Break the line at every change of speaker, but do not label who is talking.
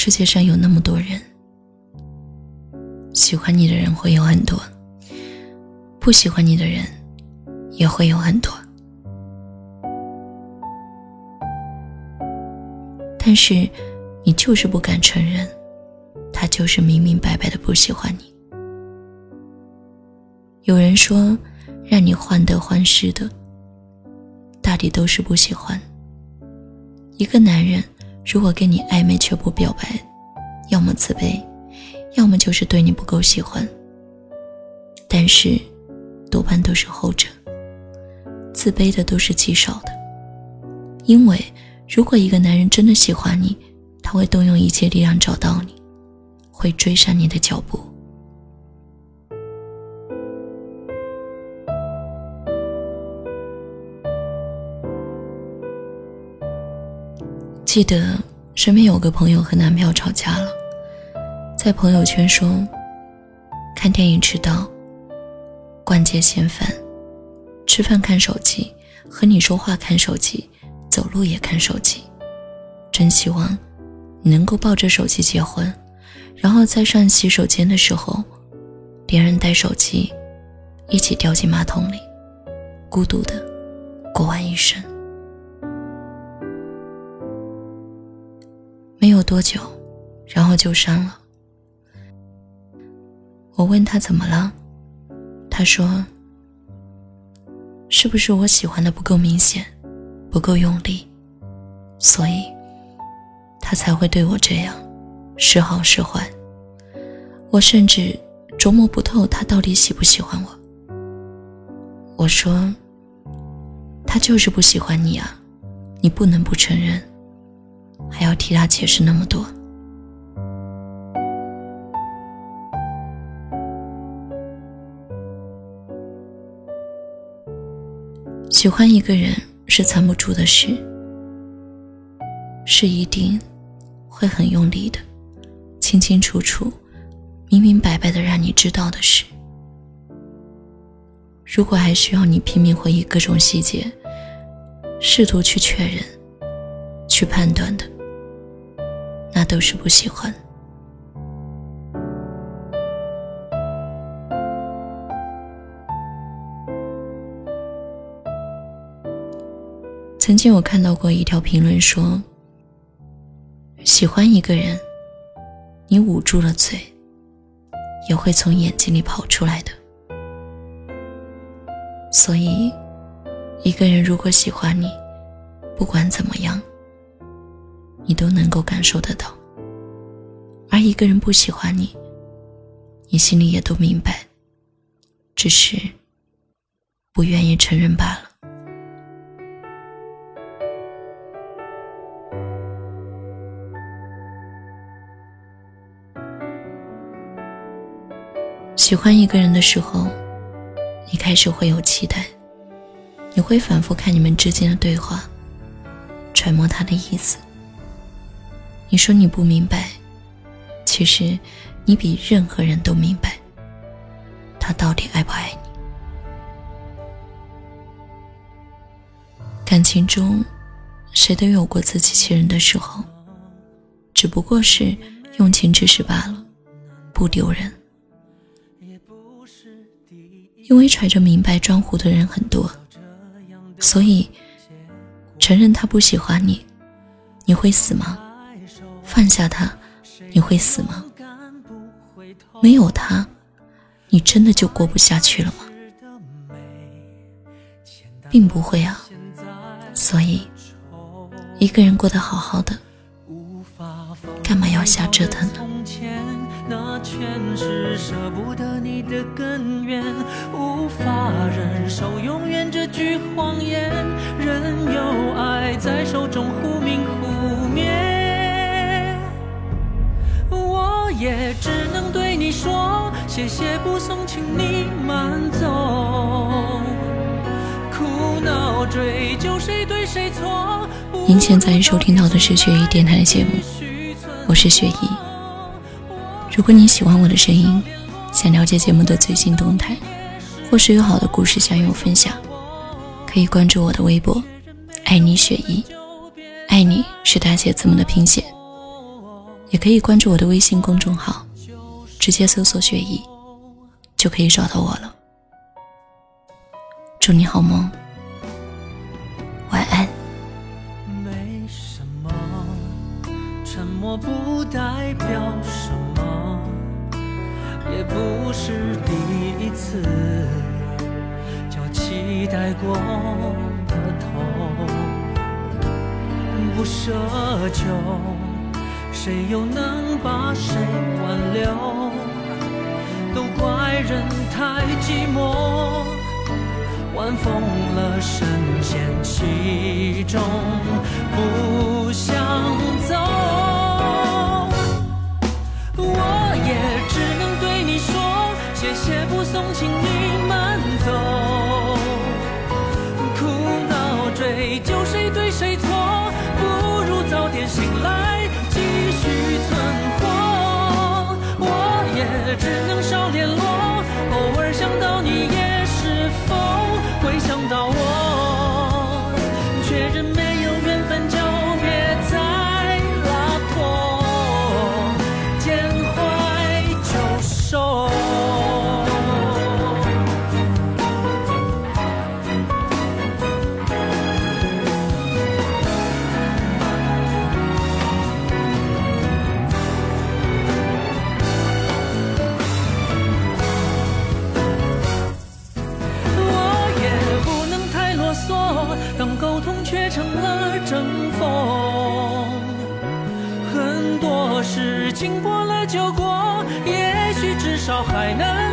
世界上有那么多人，喜欢你的人会有很多，不喜欢你的人也会有很多。但是，你就是不敢承认，他就是明明白白的不喜欢你。有人说，让你患得患失的，大抵都是不喜欢。一个男人如果跟你暧昧却不表白，要么自卑，要么就是对你不够喜欢。但是，多半都是后者。自卑的都是极少的，因为。如果一个男人真的喜欢你，他会动用一切力量找到你，会追上你的脚步。记得身边有个朋友和男朋友吵架了，在朋友圈说：“看电影迟到，逛街嫌烦，吃饭看手机，和你说话看手机。”走路也看手机，真希望你能够抱着手机结婚，然后在上洗手间的时候，连人带手机一起掉进马桶里，孤独的过完一生。多久，然后就删了。我问他怎么了，他说：“是不是我喜欢的不够明显？”不够用力，所以他才会对我这样，时好时坏。我甚至琢磨不透他到底喜不喜欢我。我说，他就是不喜欢你啊，你不能不承认，还要替他解释那么多。喜欢一个人。是藏不住的事，是一定会很用力的、清清楚楚、明明白白的让你知道的事。如果还需要你拼命回忆各种细节，试图去确认、去判断的，那都是不喜欢。曾经我看到过一条评论说：“喜欢一个人，你捂住了嘴，也会从眼睛里跑出来的。所以，一个人如果喜欢你，不管怎么样，你都能够感受得到；而一个人不喜欢你，你心里也都明白，只是不愿意承认罢了。”喜欢一个人的时候，你开始会有期待，你会反复看你们之间的对话，揣摩他的意思。你说你不明白，其实你比任何人都明白，他到底爱不爱你。感情中，谁都有过自欺欺人的时候，只不过是用情之时罢了，不丢人。因为揣着明白装糊涂的人很多，所以承认他不喜欢你，你会死吗？放下他，你会死吗？没有他，你真的就过不下去了吗？并不会啊。所以，一个人过得好好的，干嘛要瞎折腾呢？那全是舍不得你的根源，无法忍受永远这句谎言，任由爱在手中忽明忽也只能对你说，谢谢不送，请你慢走。苦恼追究谁对谁错。您现在收听到的是雪姨电台节目，我是雪姨。如果你喜欢我的声音，想了解节目的最新动态，或是有好的故事想与我分享，可以关注我的微博“爱你雪姨”，爱你是大写字母的拼写。也可以关注我的微信公众号，直接搜索“雪姨”，就可以找到我了。祝你好梦，晚安。
没什么，沉默不代表什么，也不是第一次叫期待过的头，不奢求，谁又能把谁挽留？都怪人太寂寞。晚风了，深陷其中，不想想沟通，却成了争锋，很多事情过了就过，也许至少还能。